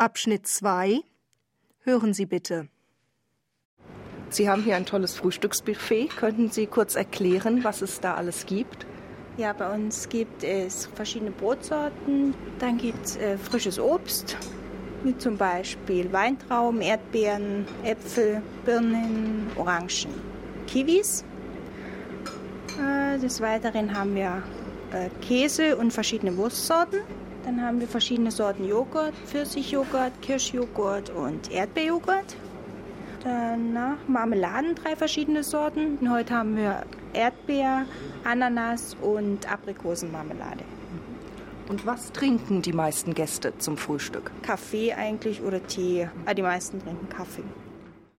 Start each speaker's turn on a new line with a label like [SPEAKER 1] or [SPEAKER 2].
[SPEAKER 1] Abschnitt 2 Hören Sie bitte.
[SPEAKER 2] Sie haben hier ein tolles Frühstücksbuffet. Könnten Sie kurz erklären, was es da alles gibt?
[SPEAKER 3] Ja, bei uns gibt es verschiedene Brotsorten. Dann gibt es äh, frisches Obst, wie zum Beispiel Weintrauben, Erdbeeren, Äpfel, Birnen, Orangen, Kiwis. Äh, des Weiteren haben wir äh, Käse und verschiedene Wurstsorten. Dann haben wir verschiedene Sorten Joghurt, Pfirsichjoghurt, Kirschjoghurt und Erdbeerjoghurt. Danach Marmeladen, drei verschiedene Sorten. Und heute haben wir Erdbeer, Ananas und Aprikosenmarmelade.
[SPEAKER 2] Und was trinken die meisten Gäste zum Frühstück?
[SPEAKER 3] Kaffee eigentlich oder Tee. Ah, die meisten trinken Kaffee.